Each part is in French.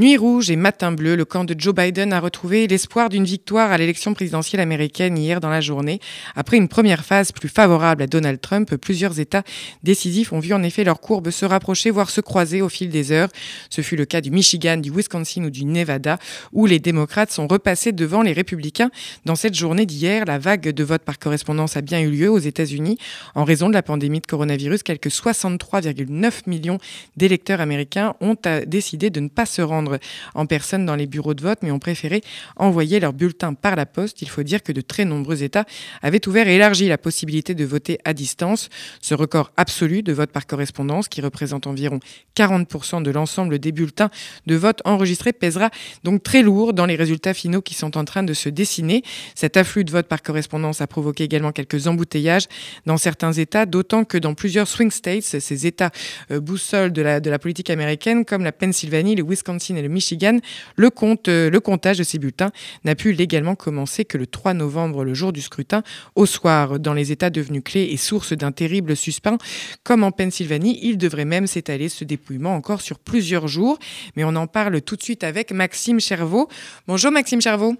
Nuit rouge et matin bleu, le camp de Joe Biden a retrouvé l'espoir d'une victoire à l'élection présidentielle américaine hier dans la journée. Après une première phase plus favorable à Donald Trump, plusieurs États décisifs ont vu en effet leurs courbes se rapprocher, voire se croiser au fil des heures. Ce fut le cas du Michigan, du Wisconsin ou du Nevada, où les démocrates sont repassés devant les républicains. Dans cette journée d'hier, la vague de vote par correspondance a bien eu lieu aux États-Unis. En raison de la pandémie de coronavirus, quelques 63,9 millions d'électeurs américains ont décidé de ne pas se rendre en personne dans les bureaux de vote, mais ont préféré envoyer leur bulletin par la poste. Il faut dire que de très nombreux États avaient ouvert et élargi la possibilité de voter à distance. Ce record absolu de vote par correspondance, qui représente environ 40% de l'ensemble des bulletins de vote enregistrés, pèsera donc très lourd dans les résultats finaux qui sont en train de se dessiner. Cet afflux de vote par correspondance a provoqué également quelques embouteillages dans certains États, d'autant que dans plusieurs swing states, ces États euh, boussoles de la, de la politique américaine, comme la Pennsylvanie, le Wisconsin, et le Michigan, le, compte, euh, le comptage de ces bulletins n'a pu légalement commencer que le 3 novembre, le jour du scrutin, au soir. Dans les États devenus clés et source d'un terrible suspens, comme en Pennsylvanie, il devrait même s'étaler ce dépouillement encore sur plusieurs jours. Mais on en parle tout de suite avec Maxime Chervaux. Bonjour Maxime Chervaux.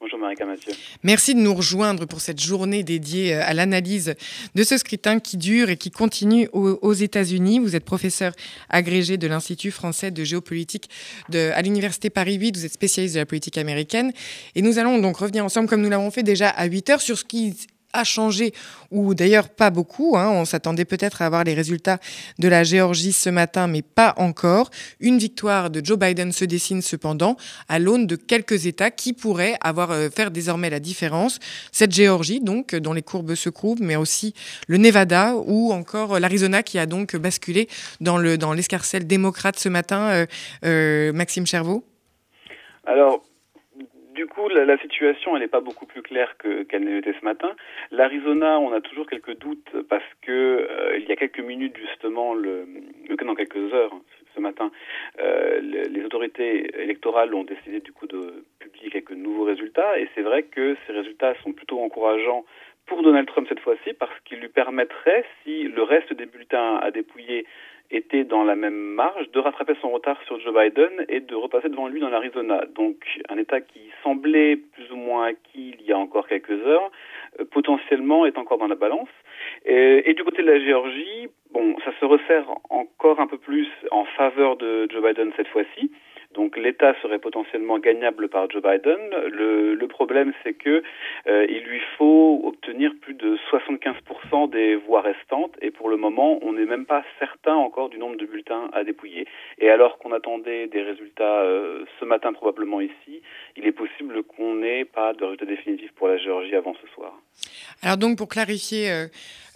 Bonjour Marika Mathieu. Merci de nous rejoindre pour cette journée dédiée euh, à l'analyse de ce scrutin qui dure et qui continue aux, États-Unis. Vous êtes professeur agrégé de l'Institut français de géopolitique de, à l'Université Paris 8. Vous êtes spécialiste de la politique américaine. Et nous allons donc revenir ensemble, comme nous l'avons fait déjà à 8 heures, sur ce qui a changé, ou d'ailleurs pas beaucoup. Hein. On s'attendait peut-être à avoir les résultats de la Géorgie ce matin, mais pas encore. Une victoire de Joe Biden se dessine cependant à l'aune de quelques États qui pourraient avoir euh, faire désormais la différence. Cette Géorgie, donc, dont les courbes se courbent, mais aussi le Nevada ou encore l'Arizona qui a donc basculé dans le dans l'escarcelle démocrate ce matin. Euh, euh, Maxime Chervaux. Alors, du coup, la, situation, elle n'est pas beaucoup plus claire qu'elle ne l'était ce matin. L'Arizona, on a toujours quelques doutes parce que euh, il y a quelques minutes, justement, le, dans quelques heures, ce matin, euh, les, autorités électorales ont décidé du coup de publier quelques nouveaux résultats et c'est vrai que ces résultats sont plutôt encourageants pour Donald Trump cette fois-ci parce qu'ils lui permettraient, si le reste des bulletins à dépouiller était dans la même marge de rattraper son retard sur Joe Biden et de repasser devant lui dans l'Arizona. Donc un État qui semblait plus ou moins acquis il y a encore quelques heures, euh, potentiellement est encore dans la balance. Et, et, du côté de la Géorgie, bon, ça se resserre encore un peu plus en faveur de Joe Biden cette fois-ci. Donc l'État serait potentiellement gagnable par Joe Biden. Le, problème, c'est que euh, il lui faut obtenir plus de 75% des voix restantes, et pour le moment, on n'est même pas certain encore du nombre de bulletins à dépouiller. Et alors qu'on attendait des résultats euh, ce matin probablement ici, il est possible qu'on n'ait pas de résultat définitif pour la Géorgie avant ce soir. Alors donc pour clarifier. Euh,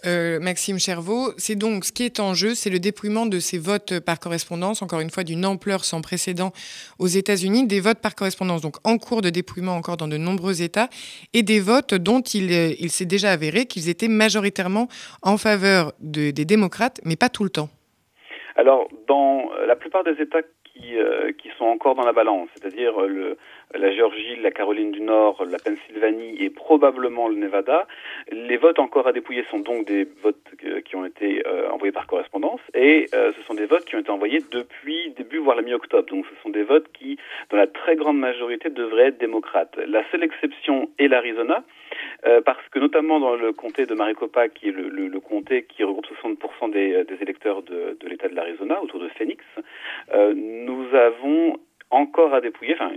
euh, Maxime Chervaux. C'est donc ce qui est en jeu, c'est le dépouillement de ces votes par correspondance, encore une fois d'une ampleur sans précédent aux États-Unis, des votes par correspondance, donc en cours de dépouillement encore dans de nombreux États, et des votes dont il, euh, s'est déjà avéré qu'ils étaient majoritairement en faveur de, des démocrates, mais pas tout le temps. Alors, dans la plupart des États qui, euh, qui sont encore dans la balance, c'est-à-dire le, la Géorgie, la Caroline du Nord, la Pennsylvanie et probablement le Nevada. Les votes encore à dépouiller sont donc des votes euh, qui ont été euh, envoyés par correspondance et euh, ce sont des votes qui ont été envoyés depuis début voire la mi-octobre. Donc ce sont des votes qui, dans la très grande majorité, devraient être démocrates. La seule exception est l'Arizona. parce que notamment dans le comté de Maricopa, qui est le, comté qui regroupe 60% des, électeurs de, de l'État de l'Arizona, autour de Phoenix, nous avons encore à dépouiller, enfin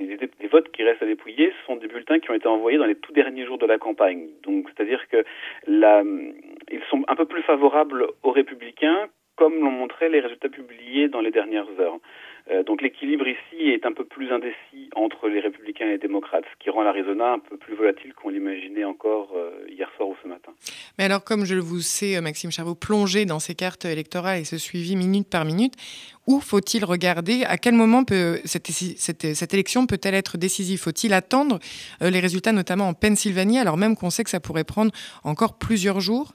les, votes qui restent à dépouiller sont des bulletins qui ont été envoyés dans les tout derniers jours de la campagne. Donc, c'est-à-dire que ils sont un peu plus favorables aux républicains, comme l'ont montré les résultats publiés dans les dernières heures. Euh, donc l'équilibre ici est un peu plus indécis entre les républicains et les démocrates, ce qui rend l'Arizona un peu plus volatile qu'on l'imaginait encore euh, hier soir ou ce matin. Mais alors, comme je vous sais, euh, Maxime Charvot, plonger dans ces cartes électorales et ce suivi minute par minute, où faut-il regarder? À quel moment peut cette, cette, cette élection peut-elle être décisive? Faut-il attendre les résultats, notamment en Pennsylvanie, alors même qu'on sait que ça pourrait prendre encore plusieurs jours?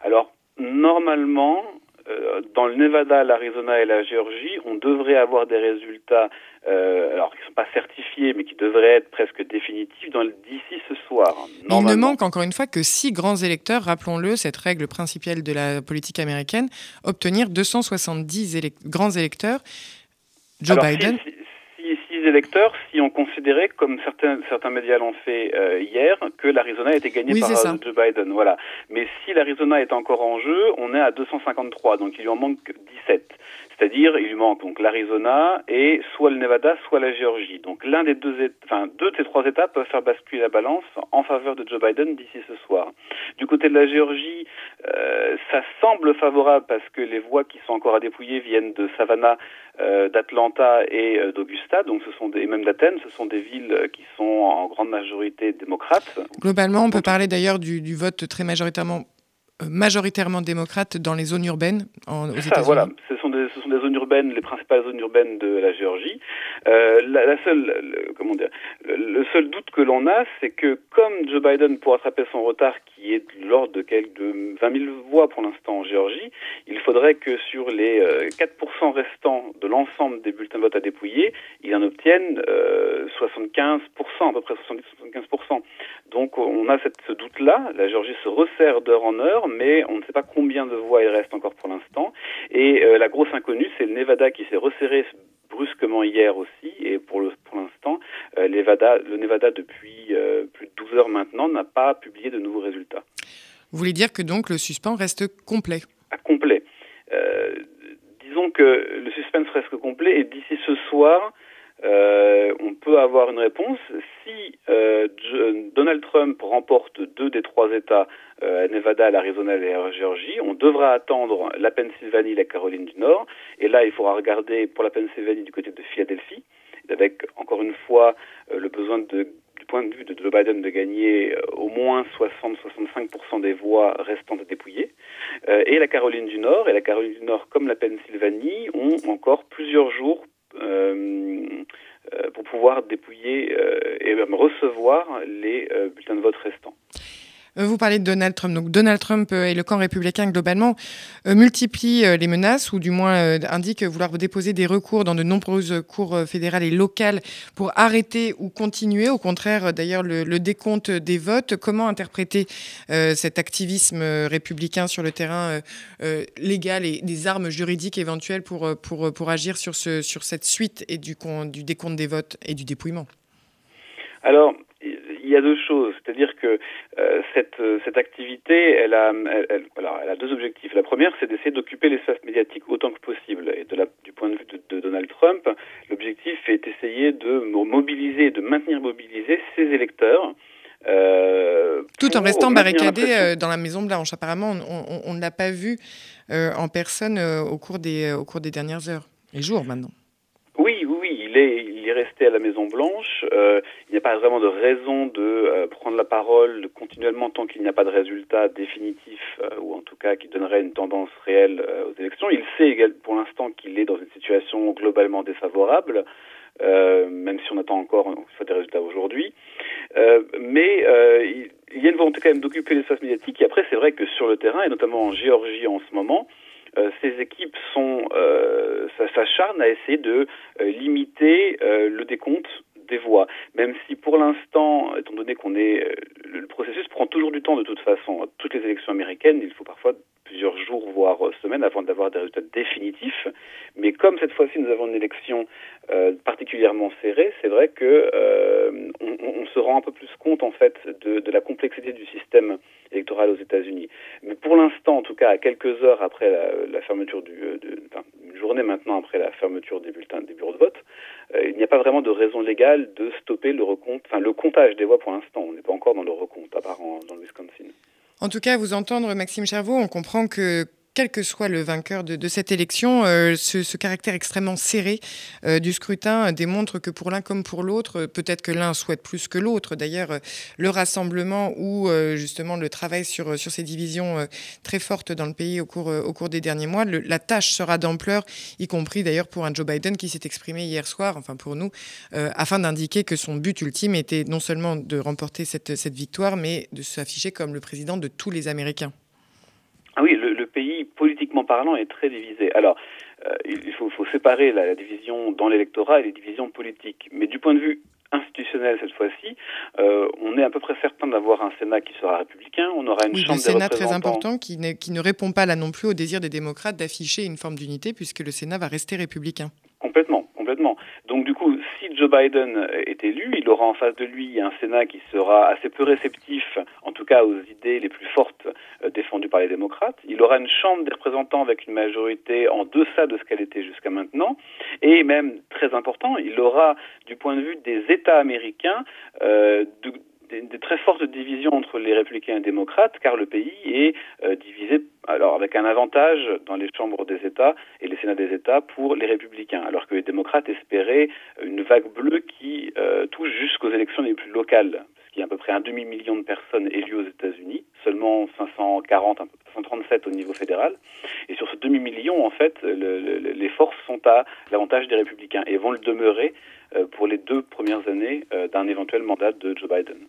Alors, normalement, euh, dans le Nevada, l'Arizona et la Géorgie, on devrait avoir des résultats, euh, alors qui ne sont pas certifiés, mais qui devraient être presque définitifs d'ici ce soir. Il ne manque encore une fois que six grands électeurs, rappelons-le, cette règle principale de la politique américaine, obtenir 270 grands électeurs Joe Biden électeurs si on considérait, comme certains, certains médias l'ont fait euh, hier, que l'Arizona était gagné par euh, Joe Biden. Voilà. Mais si l'Arizona est encore en jeu, on est à 253, donc il lui en manque 17. C'est-à-dire, il lui manque donc l'Arizona et soit le Nevada, soit la Géorgie. Donc l'un des deux, enfin deux de ces trois États peuvent faire basculer la balance en faveur de Joe Biden d'ici ce soir. Du côté de la Géorgie, euh, ça semble favorable parce que les voix qui sont encore à dépouiller viennent de Savannah, euh, d'Atlanta et euh, d'Augusta, donc ce sont des, et même d'Athènes, ce sont des villes qui sont en grande majorité démocrates. Globalement, on peut parler d'ailleurs du, du vote très majoritairement majoritairement démocrate dans les zones urbaines en, aux États-Unis. Voilà, ce sont, des, ce sont des zones urbaines, les principales zones urbaines de la Géorgie. Euh, la, seule, le, comment dire, le, seul doute que l'on a, c'est que comme Joe Biden, pour attraper son retard, qui est de l'ordre de, de 20 000 voix pour l'instant en Géorgie, il faudrait que sur les euh, 4% restants de l'ensemble des bulletins de vote à dépouiller, il en obtienne euh, 75%, à peu près 70-75%. Donc on a ce doute-là. La Géorgie se resserre d'heure en heure, mais on ne sait pas combien de voix il reste encore pour l'instant. Et euh, la grosse inconnue, c'est le Nevada qui s'est resserré brusquement hier aussi. Et pour l'instant, pour euh, le Nevada, depuis euh, plus de 12 heures maintenant, n'a pas publié de nouveaux résultats. Vous voulez dire que donc le suspens reste complet? À Complet. disons que le suspense reste complet et d'ici ce soir, euh, on peut avoir une réponse. Si euh, Donald Trump remporte deux des trois États, euh, Nevada, l'Arizona et la Géorgie, on devra attendre la Pennsylvanie et la Caroline du Nord. Et là, il faudra regarder pour la Pennsylvanie du côté de Philadelphie, avec encore une fois euh, le besoin du point de vue de Joe Biden de gagner au moins 60-65% des voix restantes à dépouiller. et la Caroline du Nord, et la Caroline du Nord comme la Pennsylvanie, ont encore plusieurs jours pouvoir dépouiller euh, et même recevoir les bulletins de vote restants. Euh, vous parlez de Donald Trump. Donc Donald Trump euh, et le camp républicain globalement euh, multiplient les menaces ou du moins indiquent vouloir déposer des recours dans de nombreuses cours fédérales et locales pour arrêter ou continuer. Au contraire, d'ailleurs, le, décompte des votes. Comment interpréter cet activisme républicain sur le terrain légal et des armes juridiques éventuelles pour, pour, pour agir sur, ce, sur cette suite et du, du décompte des votes et du dépouillement? Alors, il y a deux choses, c'est-à-dire que euh, cette, euh, cette activité, elle a, elle, alors, elle a deux objectifs. La première, c'est d'essayer d'occuper l'espace médiatique autant que possible. Et de la, du point de vue de, de Donald Trump, l'objectif est d'essayer de mobiliser, de maintenir mobiliser ses électeurs. Euh, Tout en restant barricadé dans la Maison Blanche. Apparemment, on, ne l'a pas vu euh, en personne au, cours des, au cours des dernières heures et jours maintenant. Oui, oui, oui, il est, il est resté à la Maison Blanche. Euh, il n'y a pas vraiment de raison de euh, prendre la parole continuellement tant qu'il n'y a pas de résultat définitif euh, ou en tout cas qui donnerait une tendance réelle aux élections. Il sait pour l'instant qu'il est dans une situation globalement défavorable. Même si on attend encore des résultats aujourd'hui. Mais euh, il y a une volonté quand même d'occuper l'espace médiatique. Et après, c'est vrai que sur le terrain, et notamment en Géorgie en ce moment, ces équipes sont euh, s'acharnent à essayer de euh, limiter le décompte des voix, même si pour l'instant, étant donné qu'on est, le processus prend toujours du temps de toute façon. Toutes les élections américaines, il faut parfois plusieurs jours, voire semaines, avant d'avoir des résultats définitifs. Mais comme cette fois-ci, nous avons une élection euh, particulièrement serrée, c'est vrai que euh, on, se rend un peu plus compte en fait de, de la complexité du système aux États-Unis. Mais pour l'instant, en tout cas, à quelques heures après la, fermeture du, euh, enfin, une journée maintenant après la fermeture des bulletins des bureaux de vote, euh, il n'y a pas vraiment de raison légale de stopper le recompte, enfin le comptage des voix pour l'instant. On n'est pas encore dans le recompte, à part dans le Wisconsin. En tout cas, à vous entendre, Maxime Chervaux, on comprend que quel que soit le vainqueur de, cette élection, euh, ce, caractère extrêmement serré euh, du scrutin démontre que pour l'un comme pour l'autre, peut-être que l'un souhaite plus que l'autre. D'ailleurs, le rassemblement ou euh, justement le travail sur, ces divisions euh, très fortes dans le pays au cours, euh, des derniers mois, la tâche sera d'ampleur, y compris d'ailleurs pour un Joe Biden qui s'est exprimé hier soir, enfin pour nous, euh, afin d'indiquer que son but ultime était non seulement de remporter cette, cette victoire, mais de s'afficher comme le président de tous les Américains. Ah oui, le, le, pays, politiquement parlant, est très divisé. Alors, euh, il faut, faut, séparer la, la division dans l'électorat et les divisions politiques. Mais du point de vue institutionnel cette fois-ci, euh, on est à peu près certain d'avoir un Sénat qui sera républicain. On aura une oui, chambre le Sénat très important qui ne, qui ne répond pas là non plus au désir des démocrates d'afficher une forme d'unité puisque le Sénat va rester républicain. Complètement complètement. Donc du coup, Joe Biden est élu, il aura en face de lui un Sénat qui sera assez peu réceptif, en tout cas aux idées les plus fortes euh, défendues par les démocrates. Il aura une Chambre des représentants avec une majorité en deçà de ce qu'elle était jusqu'à maintenant. Et même, très important, il aura, du point de vue des États américains, euh, des, très fortes divisions entre les républicains et les démocrates, car le pays est euh, divisé, alors avec un avantage dans les chambres des États et les sénats des États pour les républicains, alors que les démocrates espéraient une vague bleue qui euh, touche jusqu'aux élections les plus locales, qu'il y a à peu près un demi-million de personnes élues aux États-Unis, seulement 540, 537 au niveau fédéral, et sur ce demi-million, en fait, le, le, les forces sont à l'avantage des républicains et vont le demeurer euh, pour les deux premières années euh, d'un éventuel mandat de Joe Biden.